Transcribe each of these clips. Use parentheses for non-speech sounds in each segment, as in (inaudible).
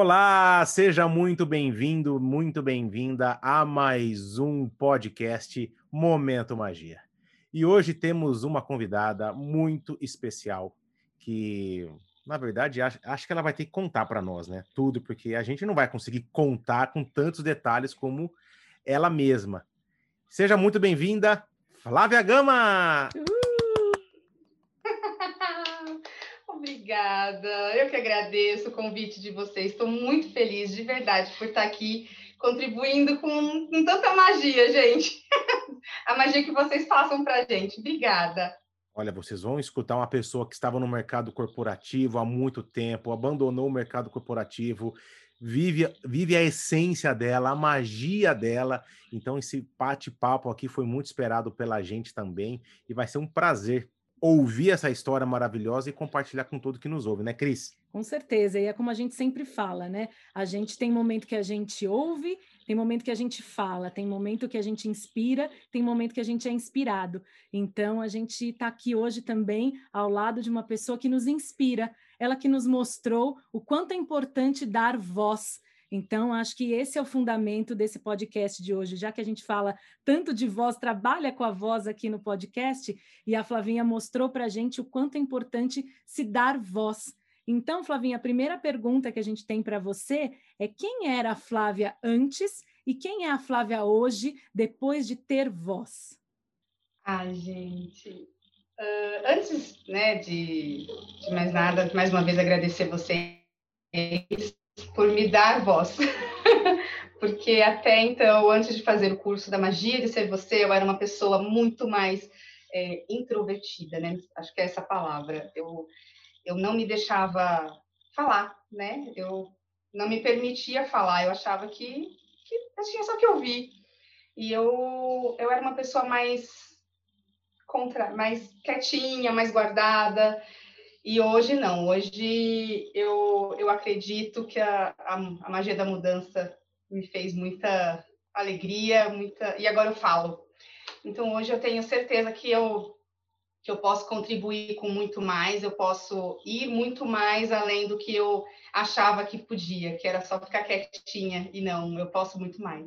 Olá, seja muito bem-vindo, muito bem-vinda a mais um podcast Momento Magia. E hoje temos uma convidada muito especial que, na verdade, acho, acho que ela vai ter que contar para nós, né? Tudo, porque a gente não vai conseguir contar com tantos detalhes como ela mesma. Seja muito bem-vinda, Flávia Gama! Uhul! Obrigada. Eu que agradeço o convite de vocês. Estou muito feliz, de verdade, por estar aqui contribuindo com, com tanta magia, gente. (laughs) a magia que vocês passam para a gente. Obrigada. Olha, vocês vão escutar uma pessoa que estava no mercado corporativo há muito tempo, abandonou o mercado corporativo, vive, vive a essência dela, a magia dela. Então, esse bate-papo aqui foi muito esperado pela gente também e vai ser um prazer ouvir essa história maravilhosa e compartilhar com todo que nos ouve, né, Cris? Com certeza, e é como a gente sempre fala, né? A gente tem momento que a gente ouve, tem momento que a gente fala, tem momento que a gente inspira, tem momento que a gente é inspirado. Então, a gente está aqui hoje também ao lado de uma pessoa que nos inspira, ela que nos mostrou o quanto é importante dar voz então, acho que esse é o fundamento desse podcast de hoje, já que a gente fala tanto de voz, trabalha com a voz aqui no podcast, e a Flavinha mostrou para a gente o quanto é importante se dar voz. Então, Flavinha, a primeira pergunta que a gente tem para você é quem era a Flávia antes e quem é a Flávia hoje, depois de ter voz? Ai, gente. Uh, antes né, de, de mais nada, mais uma vez agradecer vocês por me dar voz. (laughs) Porque até então, antes de fazer o curso da magia de ser você, eu era uma pessoa muito mais é, introvertida, né? Acho que é essa palavra. Eu, eu não me deixava falar, né? Eu não me permitia falar. Eu achava que, que eu tinha só que ouvir. E eu, eu era uma pessoa mais contra, mais quietinha, mais guardada. E hoje não, hoje eu, eu acredito que a, a, a, magia da mudança me fez muita alegria, muita e agora eu falo. Então hoje eu tenho certeza que eu que eu posso contribuir com muito mais, eu posso ir muito mais além do que eu achava que podia, que era só ficar quietinha e não, eu posso muito mais.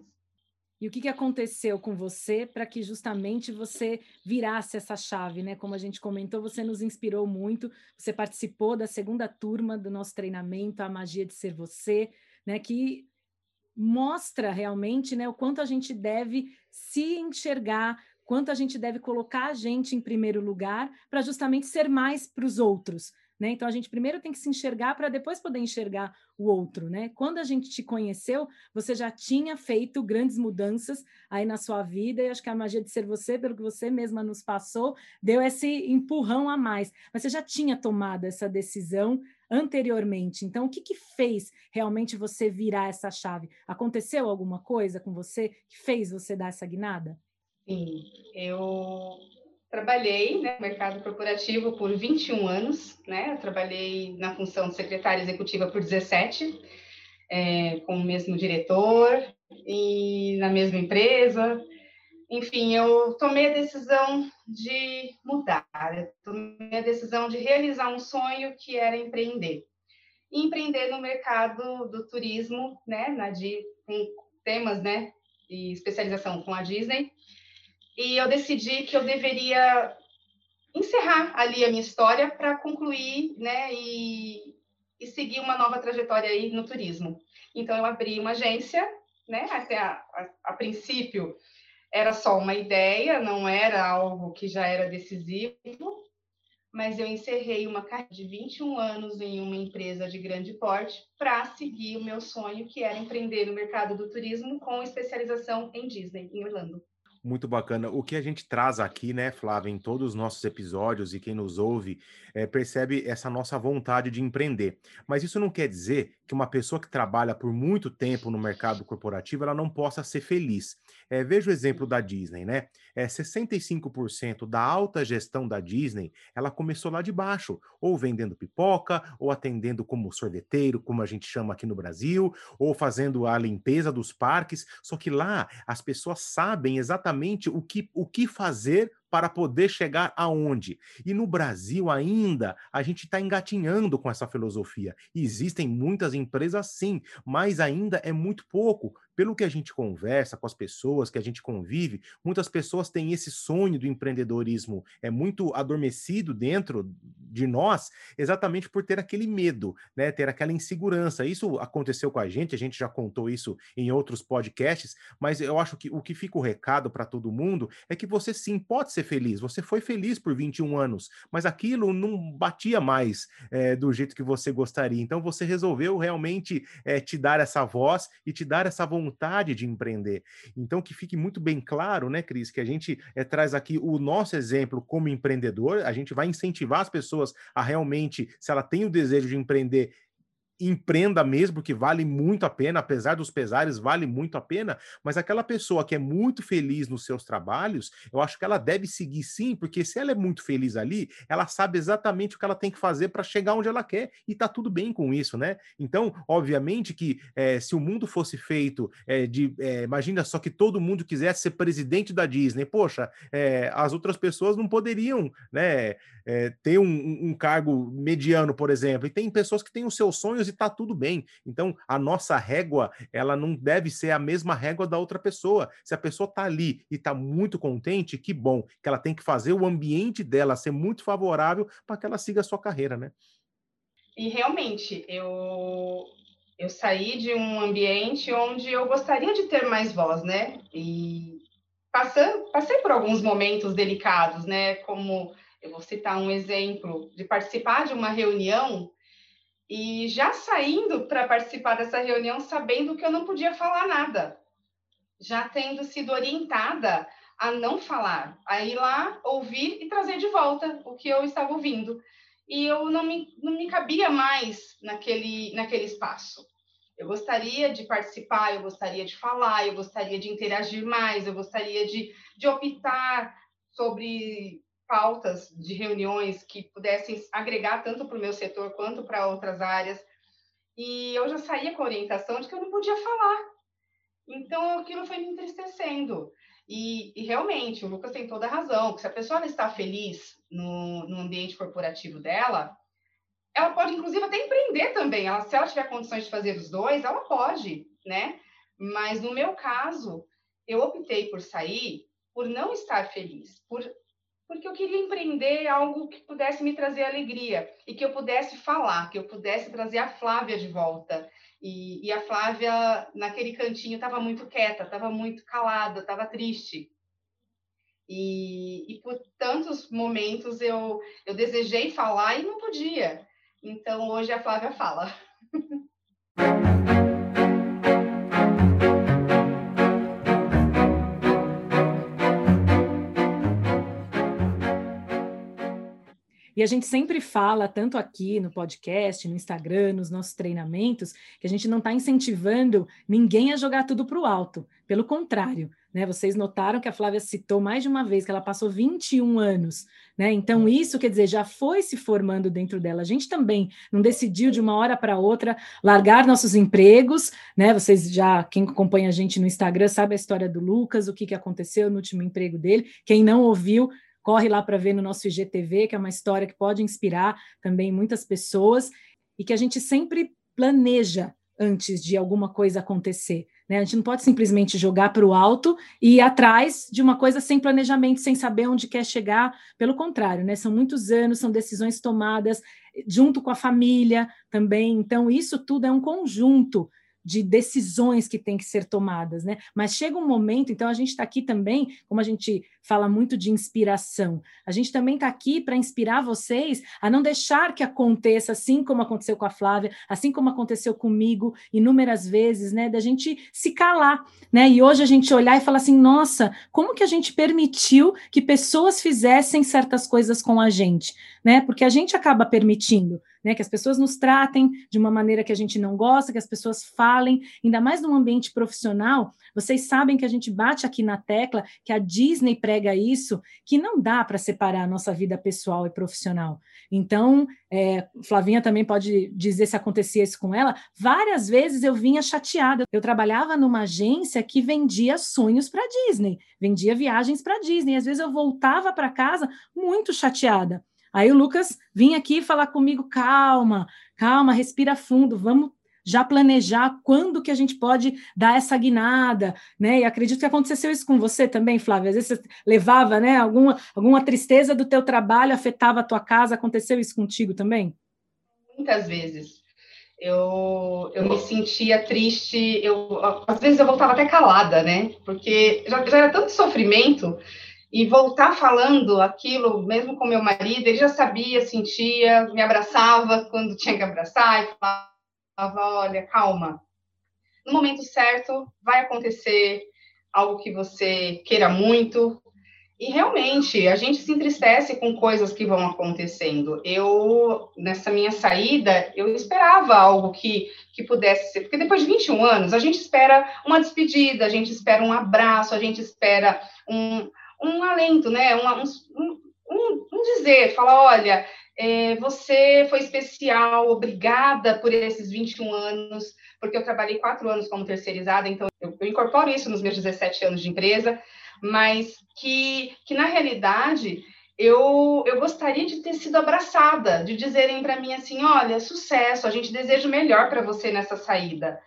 E o que, que aconteceu com você para que justamente você virasse essa chave, né? Como a gente comentou, você nos inspirou muito, você participou da segunda turma do nosso treinamento, A Magia de Ser Você, né? Que mostra realmente né, o quanto a gente deve se enxergar, quanto a gente deve colocar a gente em primeiro lugar para justamente ser mais para os outros, né? Então a gente primeiro tem que se enxergar para depois poder enxergar o outro, né? Quando a gente te conheceu, você já tinha feito grandes mudanças aí na sua vida, e acho que a magia de ser você, pelo que você mesma nos passou, deu esse empurrão a mais. Mas você já tinha tomado essa decisão anteriormente. Então, o que, que fez realmente você virar essa chave? Aconteceu alguma coisa com você que fez você dar essa guinada? Sim, eu Trabalhei né, no mercado corporativo por 21 anos, né? Eu trabalhei na função de secretária executiva por 17, é, com o mesmo diretor e na mesma empresa. Enfim, eu tomei a decisão de mudar, tomei a decisão de realizar um sonho que era empreender. E empreender no mercado do turismo, né, na, com temas, né, e especialização com a Disney e eu decidi que eu deveria encerrar ali a minha história para concluir, né, e, e, seguir uma nova trajetória aí no turismo. Então eu abri uma agência, né, até a, a, a princípio era só uma ideia, não era algo que já era decisivo, mas eu encerrei uma carreira de 21 anos em uma empresa de grande porte para seguir o meu sonho, que era empreender no mercado do turismo com especialização em Disney, em Orlando. Muito bacana. O que a gente traz aqui, né, Flávia, em todos os nossos episódios e quem nos ouve, é, percebe essa nossa vontade de empreender. Mas isso não quer dizer que uma pessoa que trabalha por muito tempo no mercado corporativo ela não possa ser feliz. É, veja o exemplo da Disney, né? É, 65% da alta gestão da Disney ela começou lá de baixo, ou vendendo pipoca, ou atendendo como sorveteiro, como a gente chama aqui no Brasil, ou fazendo a limpeza dos parques. Só que lá as pessoas sabem exatamente o que, o que fazer para poder chegar aonde? E no Brasil ainda a gente está engatinhando com essa filosofia. Existem muitas empresas sim, mas ainda é muito pouco pelo que a gente conversa com as pessoas, que a gente convive, muitas pessoas têm esse sonho do empreendedorismo é muito adormecido dentro de nós, exatamente por ter aquele medo, né, ter aquela insegurança. Isso aconteceu com a gente, a gente já contou isso em outros podcasts, mas eu acho que o que fica o recado para todo mundo é que você sim pode ser feliz. Você foi feliz por 21 anos, mas aquilo não batia mais é, do jeito que você gostaria. Então você resolveu realmente é, te dar essa voz e te dar essa vontade vontade de empreender. Então, que fique muito bem claro, né, Cris, que a gente é, traz aqui o nosso exemplo como empreendedor, a gente vai incentivar as pessoas a realmente, se ela tem o desejo de empreender, empreenda mesmo, porque vale muito a pena, apesar dos pesares, vale muito a pena, mas aquela pessoa que é muito feliz nos seus trabalhos, eu acho que ela deve seguir sim, porque se ela é muito feliz ali, ela sabe exatamente o que ela tem que fazer para chegar onde ela quer, e tá tudo bem com isso, né? Então, obviamente que é, se o mundo fosse feito é, de. É, imagina só que todo mundo quisesse ser presidente da Disney, poxa, as outras pessoas não poderiam, né? ter um, um cargo mediano, por exemplo, e tem pessoas que têm os seus sonhos e tá tudo bem. Então, a nossa régua, ela não deve ser a mesma régua da outra pessoa. Se a pessoa tá ali e tá muito contente, que bom, que ela tem que fazer o ambiente dela ser muito favorável para que ela siga a sua carreira, né? E realmente, eu eu saí de um ambiente onde eu gostaria de ter mais voz, né? E passando, passei por alguns momentos delicados, né? Como eu vou citar um exemplo de participar de uma reunião e já saindo para participar dessa reunião sabendo que eu não podia falar nada, já tendo sido orientada a não falar, a ir lá, ouvir e trazer de volta o que eu estava ouvindo. E eu não me, não me cabia mais naquele, naquele espaço. Eu gostaria de participar, eu gostaria de falar, eu gostaria de interagir mais, eu gostaria de, de optar sobre pautas de reuniões que pudessem agregar tanto para o meu setor quanto para outras áreas. E eu já saía com a orientação de que eu não podia falar. Então, aquilo foi me entristecendo. E, e, realmente, o Lucas tem toda a razão, que se a pessoa está feliz no, no ambiente corporativo dela, ela pode, inclusive, até empreender também. Ela, se ela tiver condições de fazer os dois, ela pode, né? Mas, no meu caso, eu optei por sair por não estar feliz, por porque eu queria empreender algo que pudesse me trazer alegria e que eu pudesse falar, que eu pudesse trazer a Flávia de volta. E, e a Flávia, naquele cantinho, estava muito quieta, estava muito calada, estava triste. E, e, por tantos momentos eu, eu desejei falar e não podia. Então, hoje a Flávia fala. (laughs) E a gente sempre fala, tanto aqui no podcast, no Instagram, nos nossos treinamentos, que a gente não está incentivando ninguém a jogar tudo para o alto. Pelo contrário, né? Vocês notaram que a Flávia citou mais de uma vez que ela passou 21 anos, né? Então, isso quer dizer, já foi se formando dentro dela. A gente também não decidiu de uma hora para outra largar nossos empregos, né? Vocês já, quem acompanha a gente no Instagram, sabe a história do Lucas, o que, que aconteceu no último emprego dele. Quem não ouviu, corre lá para ver no nosso IGTV, que é uma história que pode inspirar também muitas pessoas e que a gente sempre planeja antes de alguma coisa acontecer. Né? A gente não pode simplesmente jogar para o alto e ir atrás de uma coisa sem planejamento, sem saber onde quer chegar. Pelo contrário, né? são muitos anos, são decisões tomadas junto com a família também. Então, isso tudo é um conjunto de decisões que têm que ser tomadas, né? Mas chega um momento, então a gente está aqui também, como a gente fala muito de inspiração, a gente também está aqui para inspirar vocês a não deixar que aconteça assim como aconteceu com a Flávia, assim como aconteceu comigo inúmeras vezes, né? Da gente se calar, né? E hoje a gente olhar e falar assim, nossa, como que a gente permitiu que pessoas fizessem certas coisas com a gente, né? Porque a gente acaba permitindo né? Que as pessoas nos tratem de uma maneira que a gente não gosta, que as pessoas falem, ainda mais no ambiente profissional. Vocês sabem que a gente bate aqui na tecla que a Disney prega isso, que não dá para separar a nossa vida pessoal e profissional. Então, é, Flavinha também pode dizer se acontecia isso com ela. Várias vezes eu vinha chateada. Eu trabalhava numa agência que vendia sonhos para Disney, vendia viagens para Disney. Às vezes eu voltava para casa muito chateada. Aí o Lucas vinha aqui falar comigo, calma, calma, respira fundo, vamos já planejar quando que a gente pode dar essa guinada, né? E acredito que aconteceu isso com você também, Flávia. Às vezes você levava, né, alguma, alguma tristeza do teu trabalho afetava a tua casa, aconteceu isso contigo também? Muitas vezes. Eu, eu me sentia triste, eu, às vezes eu voltava até calada, né? Porque já, já era tanto sofrimento e voltar falando aquilo, mesmo com meu marido, ele já sabia, sentia, me abraçava quando tinha que abraçar e falava, olha, calma. No momento certo vai acontecer algo que você queira muito. E realmente, a gente se entristece com coisas que vão acontecendo. Eu, nessa minha saída, eu esperava algo que, que pudesse ser, porque depois de 21 anos, a gente espera uma despedida, a gente espera um abraço, a gente espera um, um alento, né? Um, um, um dizer, falar, olha, é, você foi especial, obrigada por esses 21 anos, porque eu trabalhei quatro anos como terceirizada, então eu, eu incorporo isso nos meus 17 anos de empresa, mas que, que na realidade eu, eu gostaria de ter sido abraçada, de dizerem para mim assim: olha, sucesso, a gente deseja o melhor para você nessa saída.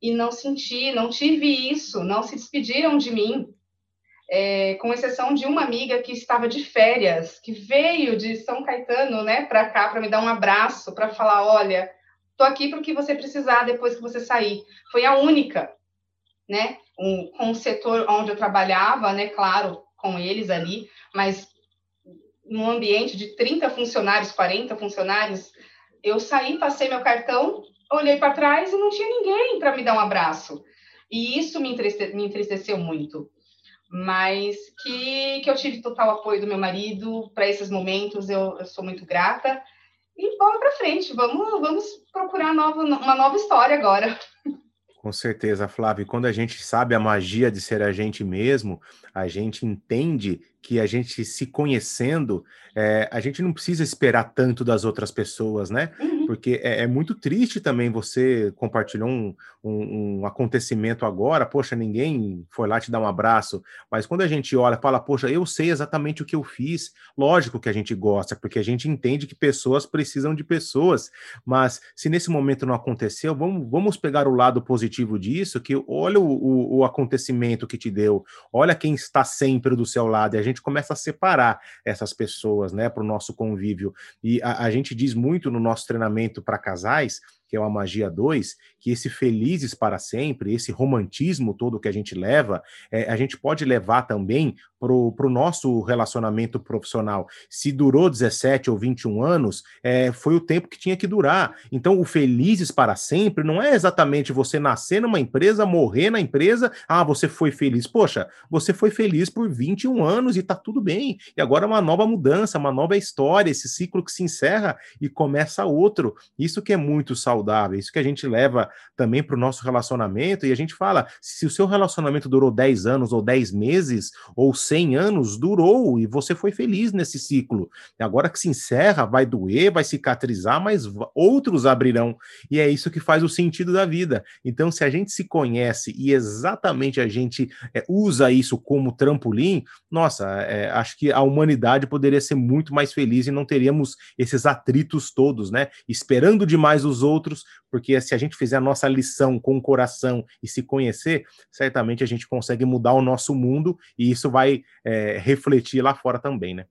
E não senti, não tive isso, não se despediram de mim é, com exceção de uma amiga que estava de férias, que veio de São Caetano, né, para cá para me dar um abraço, para falar, olha, tô aqui para o que você precisar depois que você sair. Foi a única, né, um, com o setor onde eu trabalhava, né, claro, com eles ali, mas num ambiente de 30 funcionários, 40 funcionários, eu saí, passei meu cartão, olhei para trás e não tinha ninguém para me dar um abraço. E isso me, entriste, me entristeceu muito mas que, que eu tive total apoio do meu marido para esses momentos, eu, eu, sou muito grata. E vamos para frente, vamos, vamos procurar nova, uma nova história agora. Com certeza, Flávio. Quando a gente sabe a magia de ser a gente mesmo, a gente entende que a gente se conhecendo, é, a gente não precisa esperar tanto das outras pessoas, né? Uhum. Porque é, é, muito triste também você compartilhar um, um, um, acontecimento agora, poxa, ninguém foi lá te dar um abraço, mas quando a gente olha, fala, poxa, eu sei exatamente o que eu fiz, lógico que a gente gosta, porque a gente entende que pessoas precisam de pessoas, mas se nesse momento não aconteceu, vamos, vamos pegar o lado positivo disso, que olha o, o, o acontecimento que te deu, olha quem está sempre do seu lado, e a gente gente começa a separar essas pessoas, né, para o nosso convívio. E a, a gente diz muito no nosso treinamento para casais que é uma magia 2, que esse felizes para sempre, esse romantismo todo que a gente leva, é, a gente pode levar também para o nosso relacionamento profissional. Se durou 17 ou 21 anos, é, foi o tempo que tinha que durar. Então, o felizes para sempre não é exatamente você nascer numa empresa, morrer na empresa, ah, você foi feliz. Poxa, você foi feliz por 21 anos e tá tudo bem. E agora é uma nova mudança, uma nova história, esse ciclo que se encerra e começa outro. Isso que é muito saudável saudável. Isso que a gente leva também para o nosso relacionamento e a gente fala: se o seu relacionamento durou 10 anos, ou 10 meses, ou 100 anos, durou e você foi feliz nesse ciclo. Agora que se encerra, vai doer, vai cicatrizar, mas outros abrirão. E é isso que faz o sentido da vida. Então, se a gente se conhece e exatamente a gente é, usa isso como trampolim, nossa, é, acho que a humanidade poderia ser muito mais feliz e não teríamos esses atritos todos, né? Esperando demais os outros outros, porque se a gente fizer a nossa lição com o coração e se conhecer, certamente a gente consegue mudar o nosso mundo e isso vai é, refletir lá fora também, né?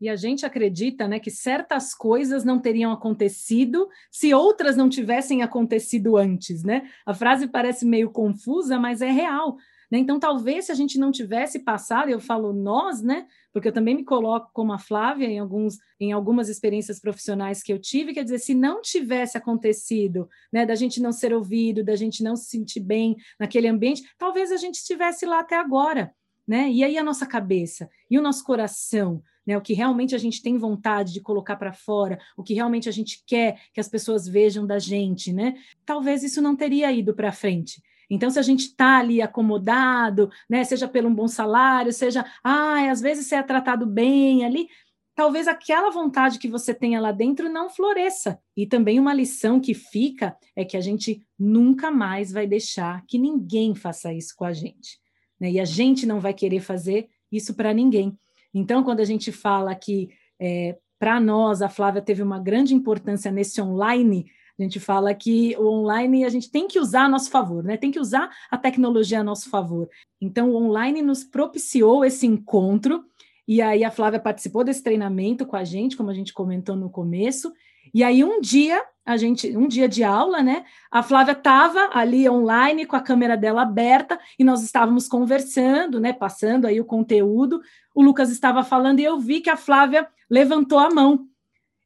E a gente acredita né, que certas coisas não teriam acontecido se outras não tivessem acontecido antes. Né? A frase parece meio confusa, mas é real. Né? Então, talvez se a gente não tivesse passado, eu falo nós, né? Porque eu também me coloco como a Flávia em, alguns, em algumas experiências profissionais que eu tive, quer dizer, se não tivesse acontecido, né, da gente não ser ouvido, da gente não se sentir bem naquele ambiente, talvez a gente estivesse lá até agora, né? E aí a nossa cabeça e o nosso coração, né? O que realmente a gente tem vontade de colocar para fora, o que realmente a gente quer que as pessoas vejam da gente, né? Talvez isso não teria ido para frente. Então, se a gente está ali acomodado, né, seja pelo um bom salário, seja, ah, às vezes você é tratado bem ali, talvez aquela vontade que você tenha lá dentro não floresça. E também uma lição que fica é que a gente nunca mais vai deixar que ninguém faça isso com a gente. Né? E a gente não vai querer fazer isso para ninguém. Então, quando a gente fala que é, para nós a Flávia teve uma grande importância nesse online, a gente fala que o online a gente tem que usar a nosso favor, né? Tem que usar a tecnologia a nosso favor. Então, o online nos propiciou esse encontro e aí a Flávia participou desse treinamento com a gente, como a gente comentou no começo. E aí um dia, a gente, um dia de aula, né? A Flávia estava ali online com a câmera dela aberta e nós estávamos conversando, né? Passando aí o conteúdo. O Lucas estava falando e eu vi que a Flávia levantou a mão.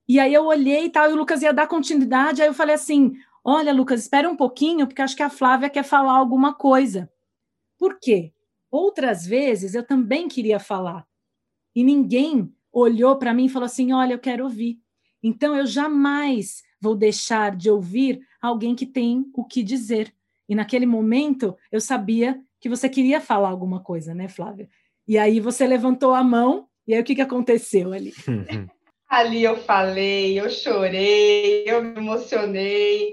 E aí eu olhei e tal, e o Lucas ia dar continuidade. Aí eu falei assim: Olha, Lucas, espera um pouquinho, porque acho que a Flávia quer falar alguma coisa. Por quê? Outras vezes eu também queria falar, e ninguém olhou para mim e falou assim: Olha, eu quero ouvir. Então eu jamais vou deixar de ouvir alguém que tem o que dizer. E naquele momento eu sabia que você queria falar alguma coisa, né, Flávia? E aí você levantou a mão, e aí o que, que aconteceu ali? Ali eu falei, eu chorei, eu me emocionei,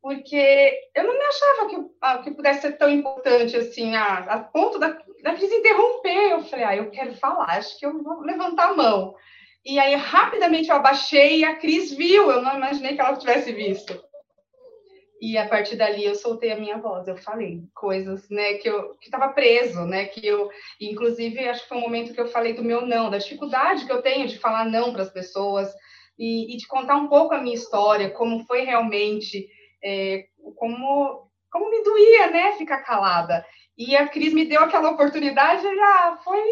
porque eu não me achava que, que pudesse ser tão importante assim, a, a ponto da, da Cris interromper. Eu falei, ah, eu quero falar, acho que eu vou levantar a mão. E aí, rapidamente, eu abaixei e a Cris viu, eu não imaginei que ela tivesse visto. E a partir dali eu soltei a minha voz, eu falei coisas, né, que eu que estava preso, né, que eu, inclusive, acho que foi um momento que eu falei do meu não, da dificuldade que eu tenho de falar não para as pessoas e, e, de contar um pouco a minha história, como foi realmente, é, como como me doía, né, ficar calada. E a Cris me deu aquela oportunidade, já foi.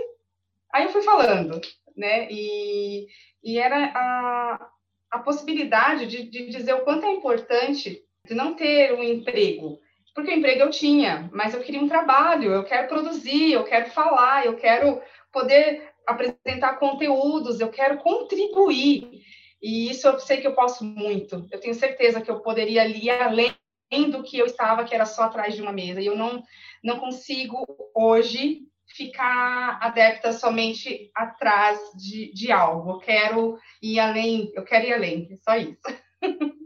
Aí eu fui falando, né? E, e era a, a possibilidade de, de dizer o quanto é importante de não ter um emprego. Porque o emprego eu tinha, mas eu queria um trabalho, eu quero produzir, eu quero falar, eu quero poder apresentar conteúdos, eu quero contribuir. E isso eu sei que eu posso muito. Eu tenho certeza que eu poderia ir além do que eu estava, que era só atrás de uma mesa. E eu não, não consigo hoje ficar adepta somente atrás de, de algo. Eu quero ir além, eu quero ir além, é só isso. (laughs)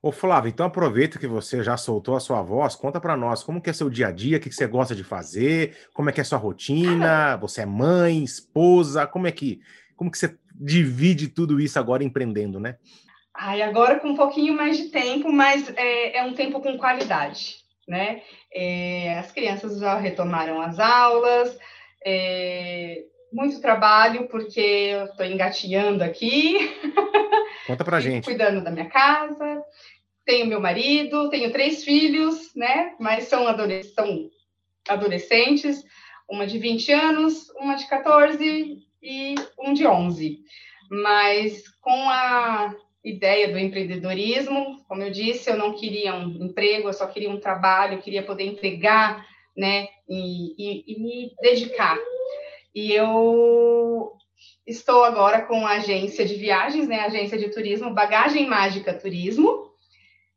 Ô Flávio, então aproveita que você já soltou a sua voz, conta para nós como que é seu dia a dia, o que, que você gosta de fazer, como é que é sua rotina, você é mãe, esposa, como é que, como que você divide tudo isso agora empreendendo, né? Ai, agora com um pouquinho mais de tempo, mas é, é um tempo com qualidade, né? É, as crianças já retomaram as aulas, é, muito trabalho, porque eu estou engatinhando aqui. Conta pra (laughs) gente. Cuidando da minha casa, tenho meu marido, tenho três filhos, né? Mas são, adolesc são adolescentes, uma de 20 anos, uma de 14 e um de 11. Mas com a ideia do empreendedorismo. Como eu disse, eu não queria um emprego, eu só queria um trabalho, eu queria poder entregar, né, e, e, e me dedicar. E eu estou agora com a agência de viagens, né, agência de turismo, Bagagem Mágica Turismo.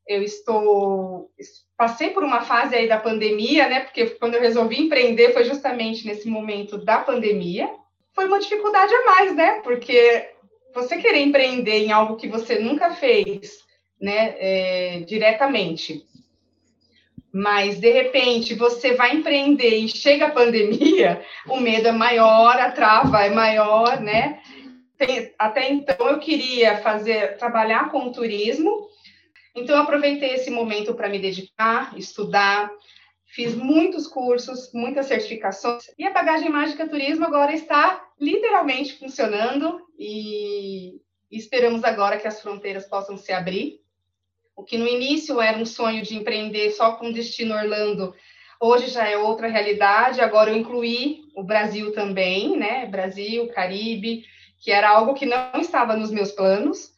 Eu estou passei por uma fase aí da pandemia, né, porque quando eu resolvi empreender foi justamente nesse momento da pandemia. Foi uma dificuldade a mais, né? Porque você querer empreender em algo que você nunca fez, né, é, diretamente, mas de repente você vai empreender e chega a pandemia, o medo é maior, a trava é maior, né? Tem, até então eu queria fazer, trabalhar com turismo, então eu aproveitei esse momento para me dedicar, estudar, fiz muitos cursos, muitas certificações, e a Bagagem Mágica Turismo agora está literalmente funcionando e esperamos agora que as fronteiras possam se abrir. O que no início era um sonho de empreender só com destino Orlando, hoje já é outra realidade. Agora eu incluí o Brasil também, né? Brasil, Caribe, que era algo que não estava nos meus planos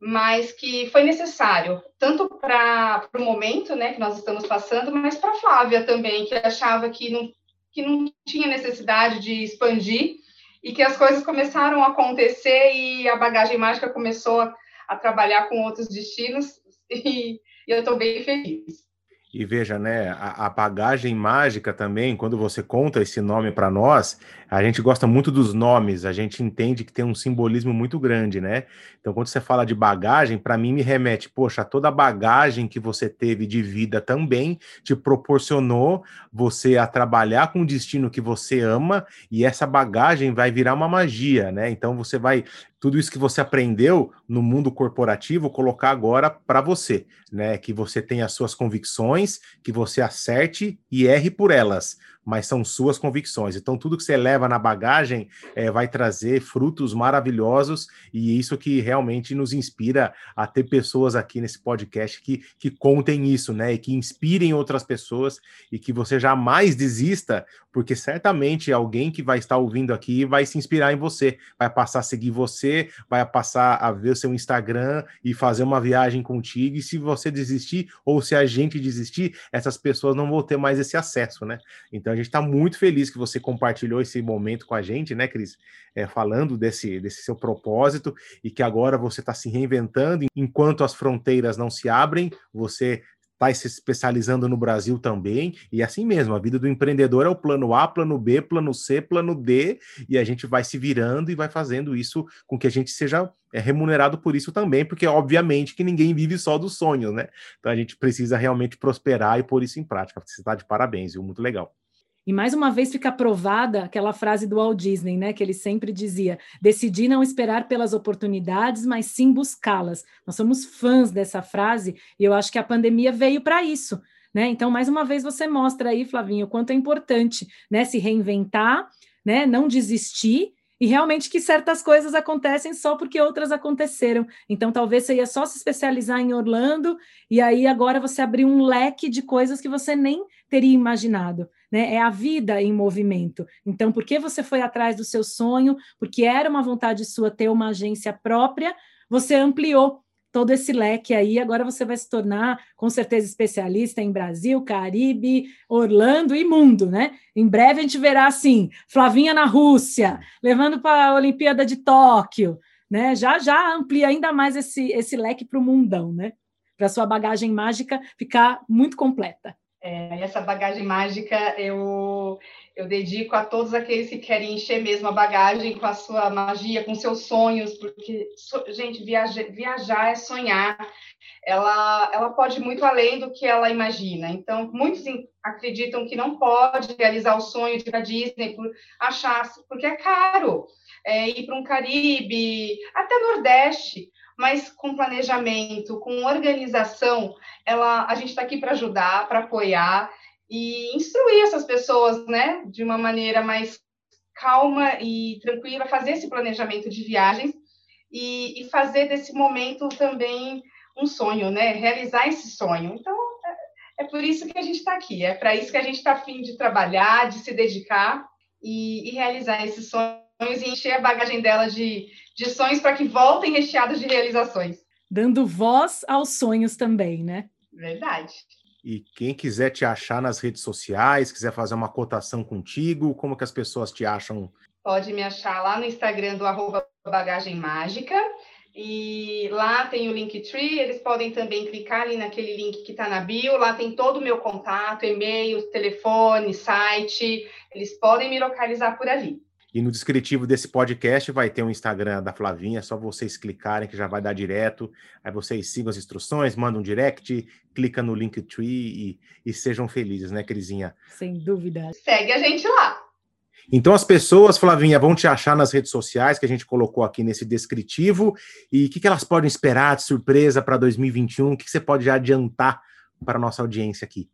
mas que foi necessário, tanto para o momento né, que nós estamos passando, mas para a Flávia também, que achava que não, que não tinha necessidade de expandir e que as coisas começaram a acontecer e a bagagem mágica começou a, a trabalhar com outros destinos (laughs) e, e eu estou bem feliz. E veja, né, a, a, bagagem mágica também, quando você conta esse nome para nós, a gente gosta muito dos nomes, a gente entende que tem um simbolismo muito grande, né? Então, quando você fala de bagagem, para mim me remete, poxa, toda a bagagem que você teve de vida também te proporcionou você a trabalhar com o destino que você ama, e essa bagagem vai virar uma magia, né? Então, você vai tudo isso que você aprendeu no mundo corporativo, colocar agora para você, né? Que você tenha as suas convicções, que você acerte e erre por elas mas são suas convicções. Então, tudo que você leva na bagagem é, vai trazer frutos maravilhosos, e isso que realmente nos inspira a ter pessoas aqui nesse podcast que, que contem isso, né? E que inspirem outras pessoas e que você jamais desista, porque certamente alguém que vai estar ouvindo aqui vai se inspirar em você, vai passar a seguir você, vai passar a ver o seu Instagram e fazer uma viagem contigo. E se você desistir, ou se a gente desistir, essas pessoas não vão ter mais esse acesso, né? Então, gente está muito feliz que você compartilhou esse momento com a gente, né, Cris? É, falando desse, desse seu propósito e que agora você está se reinventando. Enquanto as fronteiras não se abrem, você está se especializando no Brasil também, e assim mesmo, a vida do empreendedor é o plano A, plano B, plano C, plano D, e a gente vai se virando e vai fazendo isso com que a gente seja é, remunerado por isso também, porque obviamente que ninguém vive só dos sonhos, né? Então a gente precisa realmente prosperar e pôr isso em prática. Você está de parabéns, viu? Muito legal. E mais uma vez fica provada aquela frase do Walt Disney, né, que ele sempre dizia: decidi não esperar pelas oportunidades, mas sim buscá-las. Nós somos fãs dessa frase e eu acho que a pandemia veio para isso. Né? Então, mais uma vez, você mostra aí, Flavinho, o quanto é importante né, se reinventar, né, não desistir e realmente que certas coisas acontecem só porque outras aconteceram. Então, talvez você ia só se especializar em Orlando e aí agora você abriu um leque de coisas que você nem teria imaginado né? É a vida em movimento. Então, por que você foi atrás do seu sonho? Porque era uma vontade sua ter uma agência própria, você ampliou todo esse leque aí, agora você vai se tornar, com certeza, especialista em Brasil, Caribe, Orlando e mundo, né? Em breve a gente verá assim, Flavinha na Rússia, levando para a Olimpíada de Tóquio, né? Já já amplia ainda mais esse, esse leque para o mundão, né? Para sua bagagem mágica ficar muito completa. É, essa bagagem mágica eu, eu dedico a todos aqueles que querem encher mesmo a bagagem com a sua magia, com seus sonhos, porque, gente, viajar, viajar é sonhar. Ela, ela pode ir muito além do que ela imagina. Então, muitos acreditam que não pode realizar o sonho de ir para Disney por achar, porque é caro. É, ir para um Caribe, até Nordeste mas com planejamento, com organização, ela, a gente está aqui para ajudar, para apoiar e instruir essas pessoas, né, de uma maneira mais calma e tranquila, fazer esse planejamento de viagens e, e fazer desse momento também um sonho, né, realizar esse sonho. Então, é, é por isso que a gente está aqui, é para isso que a gente está afim de trabalhar, de se dedicar e, e realizar esses sonhos e encher a bagagem dela de, de sonhos para que voltem recheados de realizações. Dando voz aos sonhos também, né? Verdade. E quem quiser te achar nas redes sociais, quiser fazer uma cotação contigo, como que as pessoas te acham? Pode me achar lá no Instagram do arroba bagagem mágica. E lá tem o Linktree, eles podem também clicar ali naquele link que está na bio, lá tem todo o meu contato, e-mail, telefone, site, eles podem me localizar por ali. E no descritivo desse podcast vai ter o um Instagram da Flavinha, é só vocês clicarem que já vai dar direto. Aí vocês sigam as instruções, mandam um direct, clica no Linktree e, e sejam felizes, né, Crisinha? Sem dúvida. Segue a gente lá. Então as pessoas, Flavinha, vão te achar nas redes sociais que a gente colocou aqui nesse descritivo. E o que, que elas podem esperar de surpresa para 2021? O que, que você pode já adiantar para a nossa audiência aqui?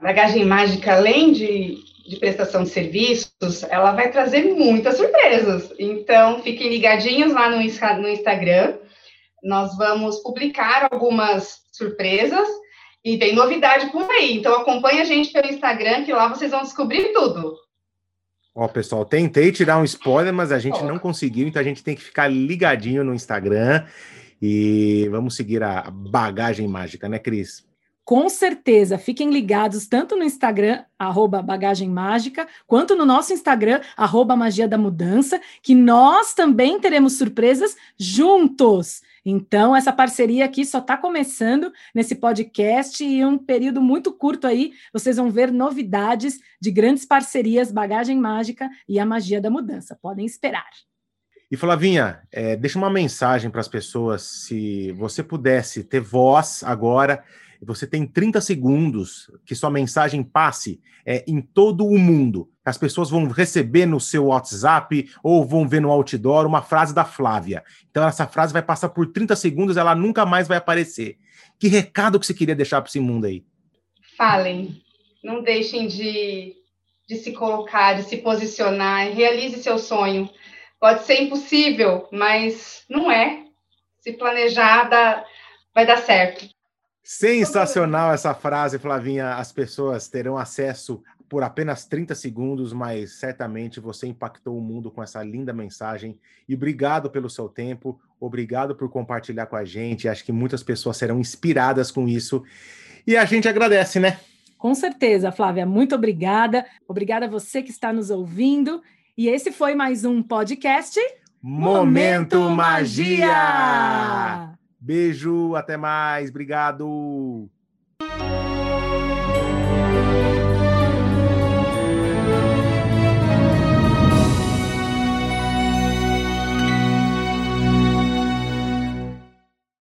Bagagem mágica, além de de prestação de serviços, ela vai trazer muitas surpresas. Então, fiquem ligadinhos lá no, no Instagram. Nós vamos publicar algumas surpresas e tem novidade por aí. Então, acompanhe a gente pelo Instagram, que lá vocês vão descobrir tudo. Ó, pessoal, tentei tirar um spoiler, mas a gente não conseguiu, então a gente tem que ficar ligadinho no Instagram e vamos seguir a bagagem mágica, né, Cris? Com certeza, fiquem ligados tanto no Instagram, arroba Bagagem Mágica, quanto no nosso Instagram, arroba Magia da Mudança, que nós também teremos surpresas juntos. Então, essa parceria aqui só está começando nesse podcast e um período muito curto aí, vocês vão ver novidades de grandes parcerias Bagagem Mágica e a Magia da Mudança. Podem esperar. E Flavinha, é, deixa uma mensagem para as pessoas, se você pudesse ter voz agora você tem 30 segundos que sua mensagem passe é, em todo o mundo. As pessoas vão receber no seu WhatsApp ou vão ver no outdoor uma frase da Flávia. Então, essa frase vai passar por 30 segundos, ela nunca mais vai aparecer. Que recado que você queria deixar para esse mundo aí? Falem. Não deixem de, de se colocar, de se posicionar. Realize seu sonho. Pode ser impossível, mas não é. Se planejar, dá, vai dar certo. Sensacional essa frase, Flavinha. As pessoas terão acesso por apenas 30 segundos, mas certamente você impactou o mundo com essa linda mensagem. E obrigado pelo seu tempo, obrigado por compartilhar com a gente. Acho que muitas pessoas serão inspiradas com isso. E a gente agradece, né? Com certeza, Flávia. Muito obrigada. Obrigada a você que está nos ouvindo. E esse foi mais um podcast Momento, Momento Magia! Beijo, até mais, obrigado.